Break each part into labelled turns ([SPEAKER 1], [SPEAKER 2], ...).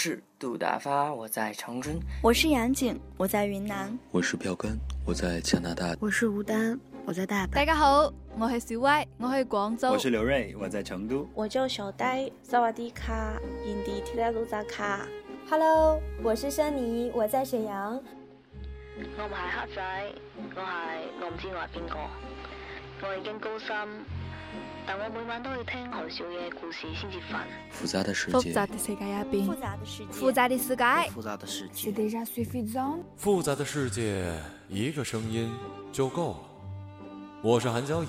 [SPEAKER 1] 是杜大发，我在长春；
[SPEAKER 2] 我是杨景，我在云南；
[SPEAKER 3] 我是票根，我在加拿大；
[SPEAKER 4] 我是吴丹，我在大阪。
[SPEAKER 5] 大家好，我是小歪，我喺广州；
[SPEAKER 6] 我是刘瑞，我在成都；
[SPEAKER 7] 我叫小呆，萨瓦迪卡，印地提拉鲁扎卡。
[SPEAKER 8] Hello，我是珊妮，我在沈阳。
[SPEAKER 9] 我唔系黑仔，我系我唔知我系边个，我已经高三。但我每晚都要听何少嘅故事先至瞓。
[SPEAKER 3] 复杂的世界，
[SPEAKER 5] 复杂的世界入边，
[SPEAKER 2] 复杂的世界，
[SPEAKER 5] 复杂的世界，
[SPEAKER 4] 复杂的世界。
[SPEAKER 10] 复杂的世界，一个声音就够了。我是韩小野，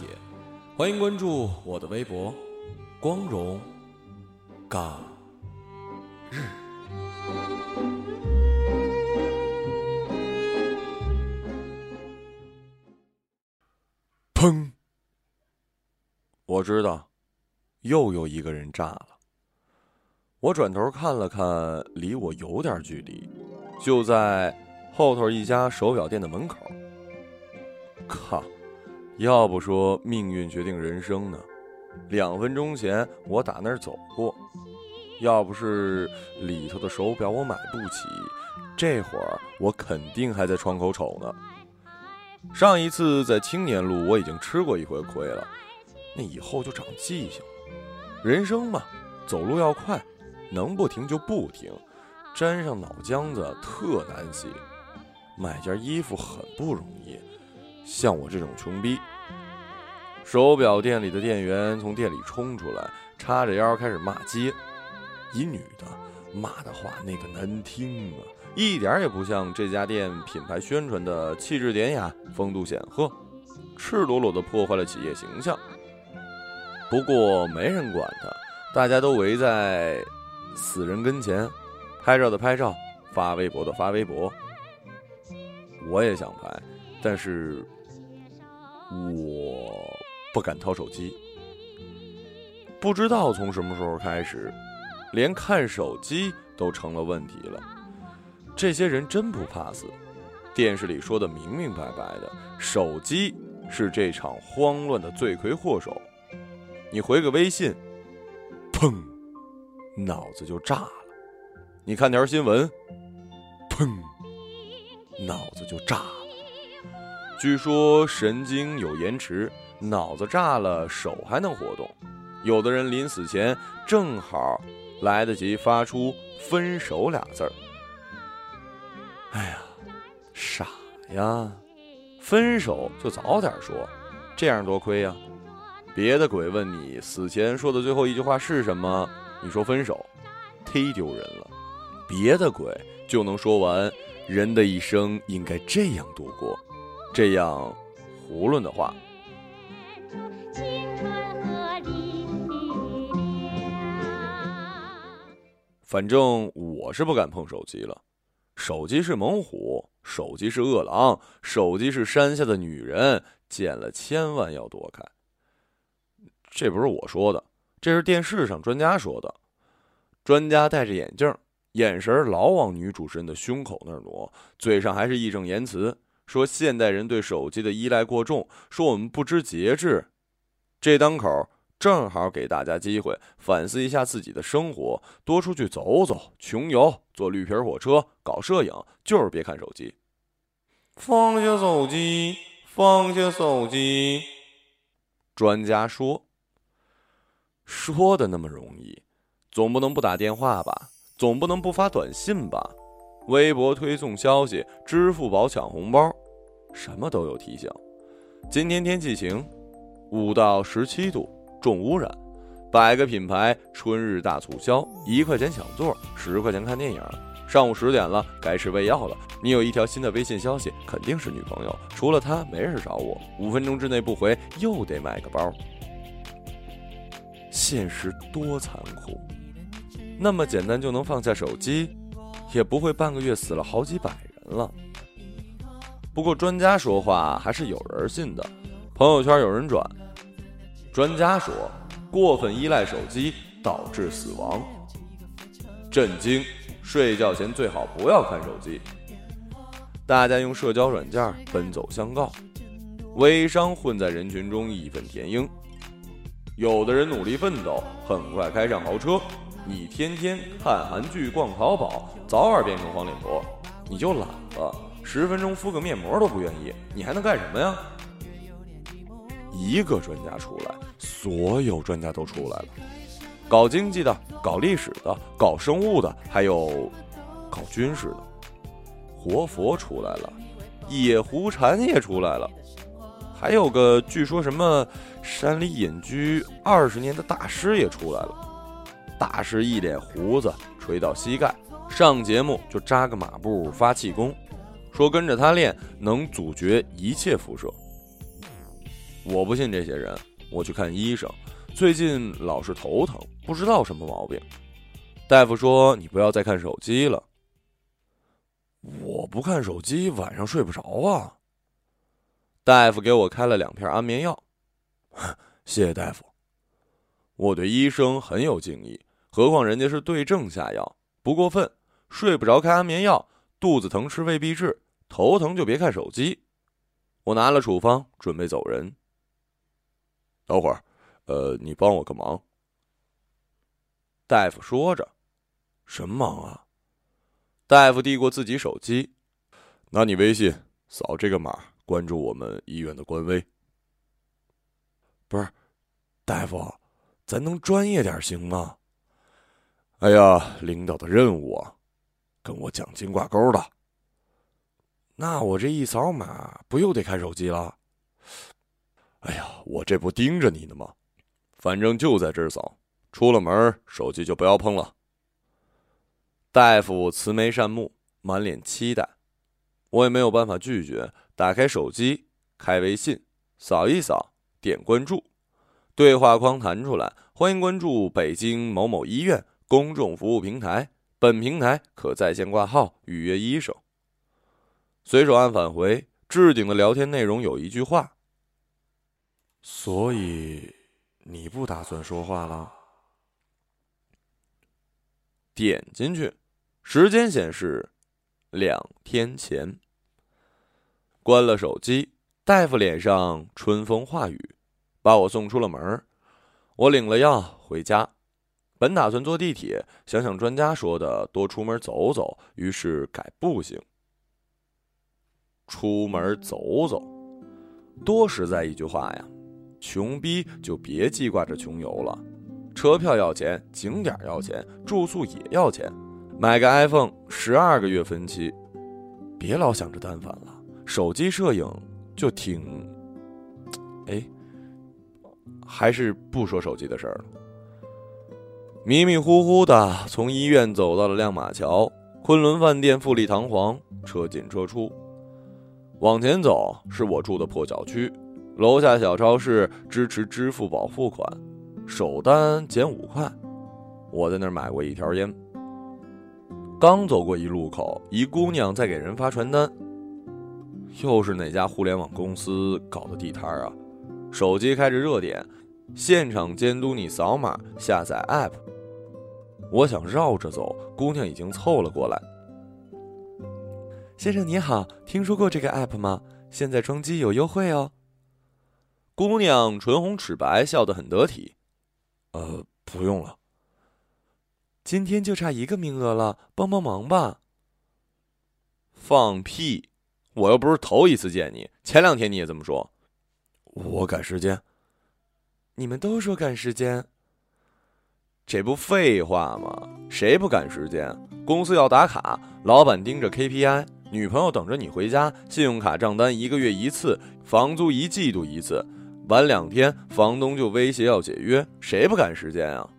[SPEAKER 10] 欢迎关注我的微博“光荣港日”。砰！我知道，又有一个人炸了。我转头看了看，离我有点距离，就在后头一家手表店的门口。靠！要不说命运决定人生呢？两分钟前我打那儿走过，要不是里头的手表我买不起，这会儿我肯定还在窗口瞅呢。上一次在青年路我已经吃过一回亏了。那以后就长记性了。人生嘛，走路要快，能不停就不停。沾上脑浆子特难洗。买件衣服很不容易，像我这种穷逼。手表店里的店员从店里冲出来，叉着腰开始骂街。一女的骂的话那个难听啊，一点也不像这家店品牌宣传的气质典雅、风度显赫，赤裸裸的破坏了企业形象。不过没人管他，大家都围在死人跟前，拍照的拍照，发微博的发微博。我也想拍，但是我不敢掏手机。不知道从什么时候开始，连看手机都成了问题了。这些人真不怕死，电视里说的明明白白的，手机是这场慌乱的罪魁祸首。你回个微信，砰，脑子就炸了；你看条新闻，砰，脑子就炸了。据说神经有延迟，脑子炸了，手还能活动。有的人临死前正好来得及发出“分手”俩字儿。哎呀，傻呀！分手就早点说，这样多亏呀。别的鬼问你死前说的最后一句话是什么？你说分手，忒丢人了。别的鬼就能说完人的一生应该这样度过，这样囫囵的话。反正我是不敢碰手机了。手机是猛虎，手机是饿狼，手机是山下的女人，见了千万要躲开。这不是我说的，这是电视上专家说的。专家戴着眼镜，眼神老往女主持人的胸口那儿挪，嘴上还是义正言辞说：“现代人对手机的依赖过重，说我们不知节制。”这当口正好给大家机会反思一下自己的生活，多出去走走，穷游，坐绿皮火车，搞摄影，就是别看手机。放下手机，放下手机。专家说。说的那么容易，总不能不打电话吧？总不能不发短信吧？微博推送消息，支付宝抢红包，什么都有提醒。今天天气晴，五到十七度，重污染。百个品牌春日大促销，一块钱抢座，十块钱看电影。上午十点了，该吃胃药了。你有一条新的微信消息，肯定是女朋友。除了她，没人找我。五分钟之内不回，又得买个包。现实多残酷，那么简单就能放下手机，也不会半个月死了好几百人了。不过专家说话还是有人信的，朋友圈有人转。专家说，过分依赖手机导致死亡。震惊！睡觉前最好不要看手机。大家用社交软件奔走相告，微商混在人群中义愤填膺。有的人努力奋斗，很快开上豪车；你天天看韩剧、逛淘宝，早晚变成黄脸婆。你就懒了，十分钟敷个面膜都不愿意，你还能干什么呀？一个专家出来，所有专家都出来了，搞经济的，搞历史的，搞生物的，还有搞军事的。活佛出来了，野狐禅也出来了，还有个据说什么山里隐居二十年的大师也出来了。大师一脸胡子，垂到膝盖，上节目就扎个马步发气功，说跟着他练能阻绝一切辐射。我不信这些人，我去看医生，最近老是头疼，不知道什么毛病。大夫说你不要再看手机了。我不看手机，晚上睡不着啊。大夫给我开了两片安眠药，谢谢大夫。我对医生很有敬意。何况人家是对症下药，不过分。睡不着开安眠药，肚子疼吃未必治，头疼就别看手机。我拿了处方，准备走人。等会儿，呃，你帮我个忙。大夫说着，什么忙啊？大夫递过自己手机，拿你微信扫这个码，关注我们医院的官微。不是，大夫，咱能专业点行吗？哎呀，领导的任务啊，跟我奖金挂钩的。那我这一扫码，不又得看手机了？哎呀，我这不盯着你呢吗？反正就在这儿扫，出了门手机就不要碰了。大夫慈眉善目，满脸期待，我也没有办法拒绝。打开手机，开微信，扫一扫，点关注，对话框弹出来，欢迎关注北京某某医院。公众服务平台，本平台可在线挂号预约医生。随手按返回，置顶的聊天内容有一句话。所以你不打算说话了？点进去，时间显示两天前。关了手机，大夫脸上春风化雨，把我送出了门我领了药回家。本打算坐地铁，想想专家说的多出门走走，于是改步行。出门走走，多实在一句话呀！穷逼就别记挂着穷游了，车票要钱，景点要钱，住宿也要钱，买个 iPhone 十二个月分期，别老想着单反了，手机摄影就挺……哎，还是不说手机的事儿了。迷迷糊糊的从医院走到了亮马桥，昆仑饭店富丽堂皇，车进车出。往前走是我住的破小区，楼下小超市支持支付宝付款，首单减五块。我在那儿买过一条烟。刚走过一路口，一姑娘在给人发传单。又是哪家互联网公司搞的地摊啊？手机开着热点，现场监督你扫码下载 app。我想绕着走，姑娘已经凑了过来。先生你好，听说过这个 app 吗？现在装机有优惠哦。姑娘唇红齿白，笑得很得体。呃，不用了。今天就差一个名额了，帮帮忙吧。放屁！我又不是头一次见你，前两天你也这么说。我赶时间。你们都说赶时间。这不废话吗？谁不赶时间？公司要打卡，老板盯着 KPI，女朋友等着你回家，信用卡账单一个月一次，房租一季度一次，晚两天房东就威胁要解约，谁不赶时间啊？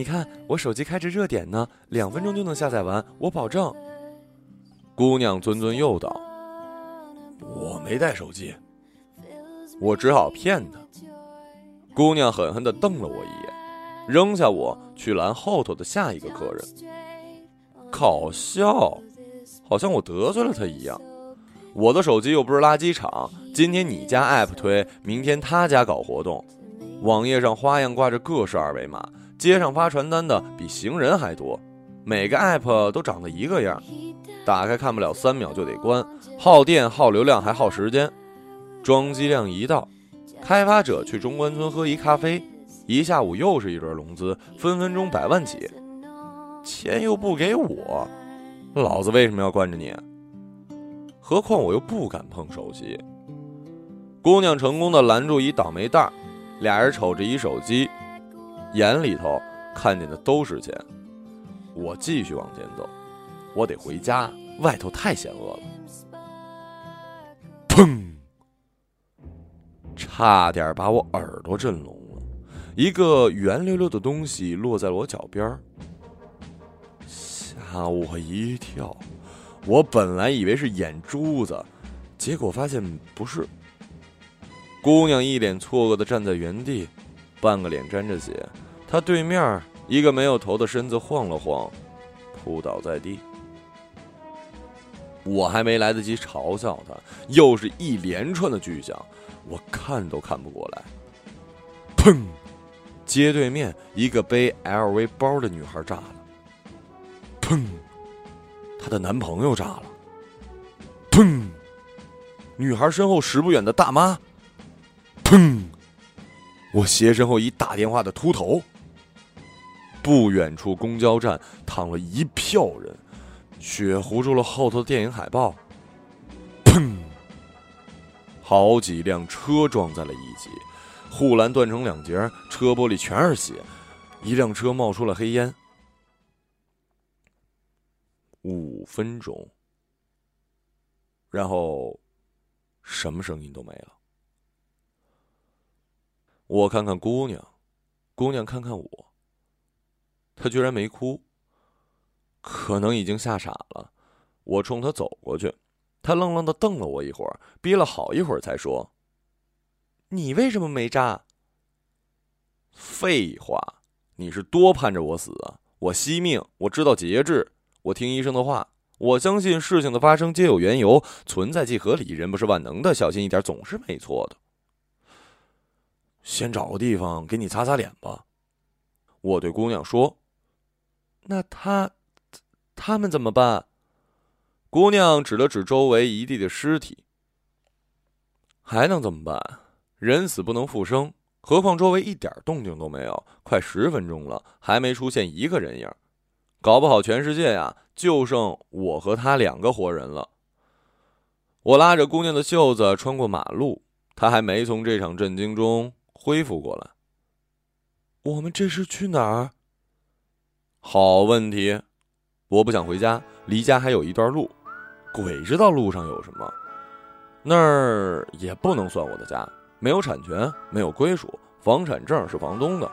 [SPEAKER 10] 你看我手机开着热点呢，两分钟就能下载完，我保证。姑娘谆谆又道，我没带手机，我只好骗她。姑娘狠狠地瞪了我一眼，扔下我去拦后头的下一个客人。搞笑，好像我得罪了他一样。我的手机又不是垃圾场，今天你家 app 推，明天他家搞活动，网页上花样挂着各式二维码，街上发传单的比行人还多，每个 app 都长得一个样，打开看不了三秒就得关，耗电、耗流量还耗时间，装机量一到。开发者去中关村喝一咖啡，一下午又是一轮融资，分分钟百万起，钱又不给我，老子为什么要惯着你？何况我又不敢碰手机。姑娘成功的拦住一倒霉蛋，俩人瞅着一手机，眼里头看见的都是钱。我继续往前走，我得回家，外头太险恶了。砰！差点把我耳朵震聋了，一个圆溜溜的东西落在了我脚边吓我一跳。我本来以为是眼珠子，结果发现不是。姑娘一脸错愕的站在原地，半个脸沾着血。他对面一个没有头的身子晃了晃，扑倒在地。我还没来得及嘲笑他，又是一连串的巨响，我看都看不过来。砰！街对面一个背 LV 包的女孩炸了。砰！她的男朋友炸了。砰！女孩身后十不远的大妈。砰！我斜身后一打电话的秃头。不远处公交站躺了一票人，血糊住了后头的电影海报。砰！好几辆车撞在了一起，护栏断成两截，车玻璃全是血，一辆车冒出了黑烟。五分钟，然后什么声音都没了。我看看姑娘，姑娘看看我。她居然没哭，可能已经吓傻了。我冲她走过去，她愣愣的瞪了我一会儿，憋了好一会儿才说：“你为什么没炸？”废话，你是多盼着我死啊！我惜命，我知道节制。我听医生的话，我相信事情的发生皆有缘由，存在即合理，人不是万能的，小心一点总是没错的。先找个地方给你擦擦脸吧，我对姑娘说。那他，他们怎么办？姑娘指了指周围一地的尸体。还能怎么办？人死不能复生，何况周围一点动静都没有，快十分钟了，还没出现一个人影。搞不好全世界呀，就剩我和他两个活人了。我拉着姑娘的袖子穿过马路，她还没从这场震惊中恢复过来。我们这是去哪儿？好问题，我不想回家，离家还有一段路，鬼知道路上有什么。那儿也不能算我的家，没有产权，没有归属，房产证是房东的，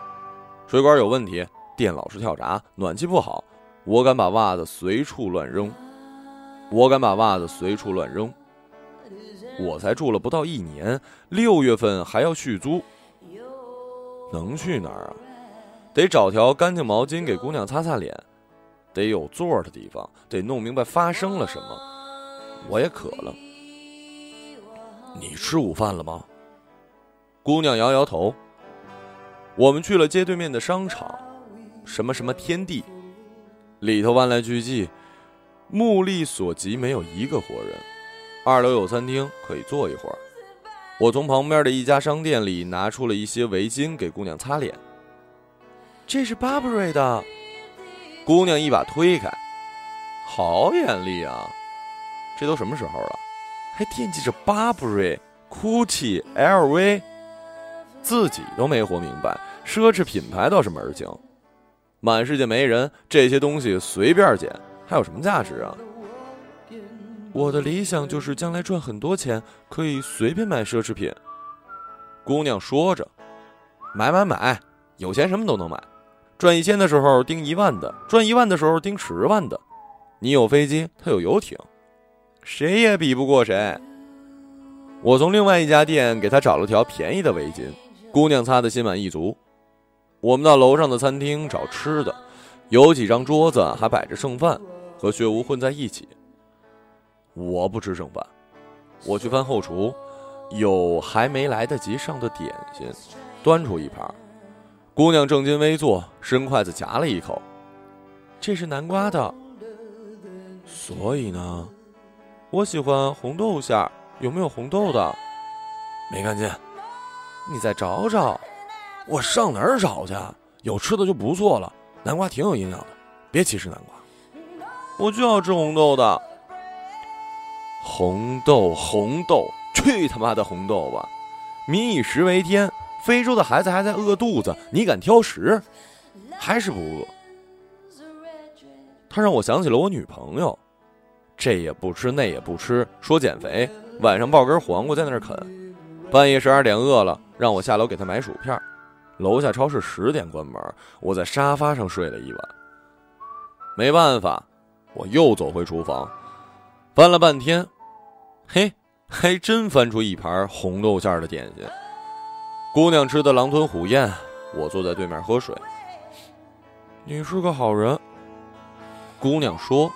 [SPEAKER 10] 水管有问题，电老是跳闸，暖气不好。我敢把袜子随处乱扔，我敢把袜子随处乱扔。我才住了不到一年，六月份还要续租，能去哪儿啊？得找条干净毛巾给姑娘擦擦脸，得有座的地方，得弄明白发生了什么。我也渴了，你吃午饭了吗？姑娘摇摇头。我们去了街对面的商场，什么什么天地。里头万籁俱寂，目力所及没有一个活人。二楼有餐厅，可以坐一会儿。我从旁边的一家商店里拿出了一些围巾给姑娘擦脸。这是 Burberry 的，姑娘一把推开，好眼力啊！这都什么时候了，还惦记着 Burberry、Gucci、LV，自己都没活明白，奢侈品牌倒是门儿清。满世界没人，这些东西随便捡，还有什么价值啊？我的理想就是将来赚很多钱，可以随便买奢侈品。姑娘说着：“买买买，有钱什么都能买。赚一千的时候盯一万的，赚一万的时候盯十万的。你有飞机，他有游艇，谁也比不过谁。”我从另外一家店给他找了条便宜的围巾，姑娘擦得心满意足。我们到楼上的餐厅找吃的，有几张桌子还摆着剩饭，和血污混在一起。我不吃剩饭，我去翻后厨，有还没来得及上的点心，端出一盘。姑娘正襟危坐，伸筷子夹了一口，这是南瓜的。所以呢，我喜欢红豆馅儿，有没有红豆的？没看见，你再找找。我上哪儿找去？有吃的就不错了。南瓜挺有营养的，别歧视南瓜。我就要吃红豆的。红豆，红豆，去他妈的红豆吧！民以食为天，非洲的孩子还在饿肚子，你敢挑食？还是不饿？他让我想起了我女朋友，这也不吃那也不吃，说减肥，晚上抱根黄瓜在那儿啃，半夜十二点饿了，让我下楼给他买薯片。楼下超市十点关门，我在沙发上睡了一晚。没办法，我又走回厨房，翻了半天，嘿，还真翻出一盘红豆馅的点心。姑娘吃的狼吞虎咽，我坐在对面喝水。你是个好人，姑娘说。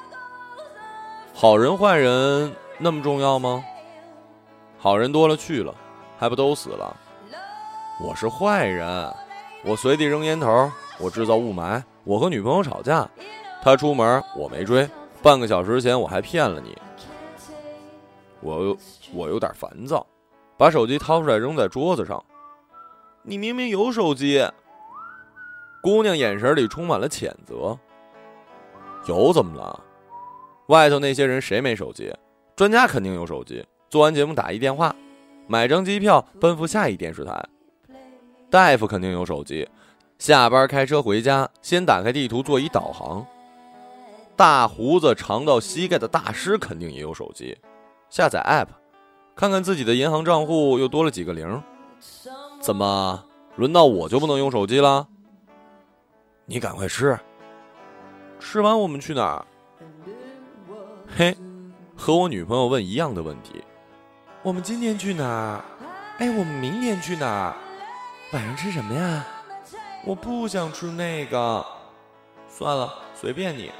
[SPEAKER 10] 好人坏人那么重要吗？好人多了去了，还不都死了？我是坏人，我随地扔烟头，我制造雾霾，我和女朋友吵架，她出门我没追，半个小时前我还骗了你。我我有点烦躁，把手机掏出来扔在桌子上。你明明有手机。姑娘眼神里充满了谴责。有怎么了？外头那些人谁没手机？专家肯定有手机。做完节目打一电话，买张机票奔赴下一电视台。大夫肯定有手机，下班开车回家先打开地图做一导航。大胡子长到膝盖的大师肯定也有手机，下载 app，看看自己的银行账户又多了几个零。怎么轮到我就不能用手机了？你赶快吃，吃完我们去哪儿？嘿，和我女朋友问一样的问题。我们今天去哪儿？哎，我们明天去哪儿？晚上吃什么呀？我不想吃那个。算了，随便你。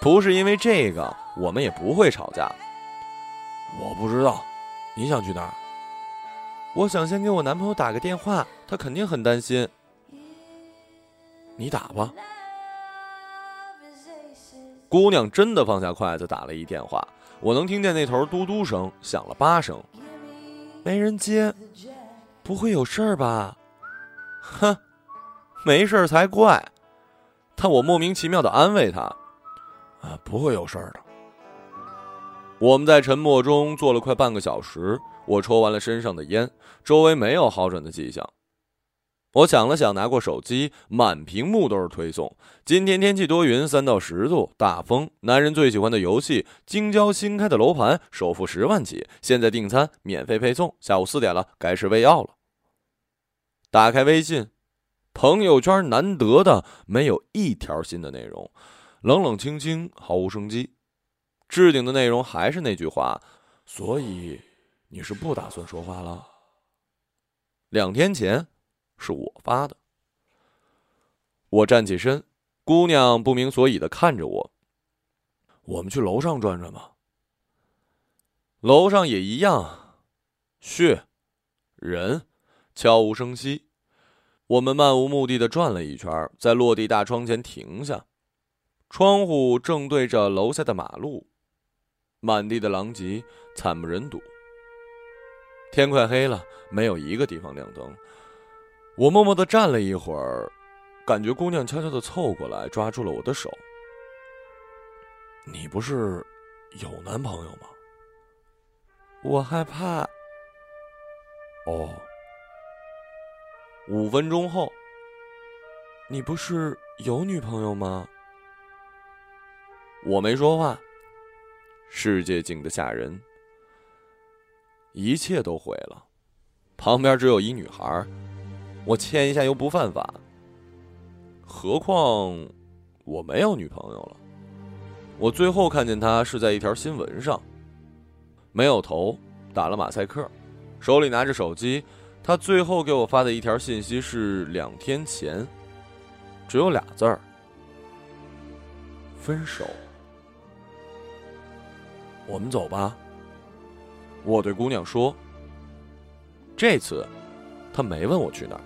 [SPEAKER 10] 不是因为这个，我们也不会吵架。我不知道，你想去哪儿？我想先给我男朋友打个电话，他肯定很担心。你打吧。姑娘真的放下筷子打了一电话，我能听见那头嘟嘟声响了八声，没人接，不会有事儿吧？哼，没事儿才怪。但我莫名其妙的安慰她，啊，不会有事儿的。我们在沉默中坐了快半个小时，我抽完了身上的烟，周围没有好转的迹象。我想了想，拿过手机，满屏幕都是推送。今天天气多云，三到十度，大风。男人最喜欢的游戏，京郊新开的楼盘，首付十万起，现在订餐免费配送。下午四点了，该吃胃药了。打开微信，朋友圈难得的没有一条新的内容，冷冷清清，毫无生机。置顶的内容还是那句话，所以你是不打算说话了？两天前。是我发的。我站起身，姑娘不明所以的看着我。我们去楼上转转吧。楼上也一样，血，人，悄无声息。我们漫无目的的转了一圈，在落地大窗前停下，窗户正对着楼下的马路，满地的狼藉，惨不忍睹。天快黑了，没有一个地方亮灯。我默默的站了一会儿，感觉姑娘悄悄的凑过来，抓住了我的手。你不是有男朋友吗？我害怕。哦。五分钟后，你不是有女朋友吗？我没说话。世界静得吓人，一切都毁了。旁边只有一女孩。我牵一下又不犯法，何况我没有女朋友了。我最后看见她是在一条新闻上，没有头，打了马赛克，手里拿着手机。他最后给我发的一条信息是两天前，只有俩字儿：分手。我们走吧。我对姑娘说。这次，她没问我去哪儿。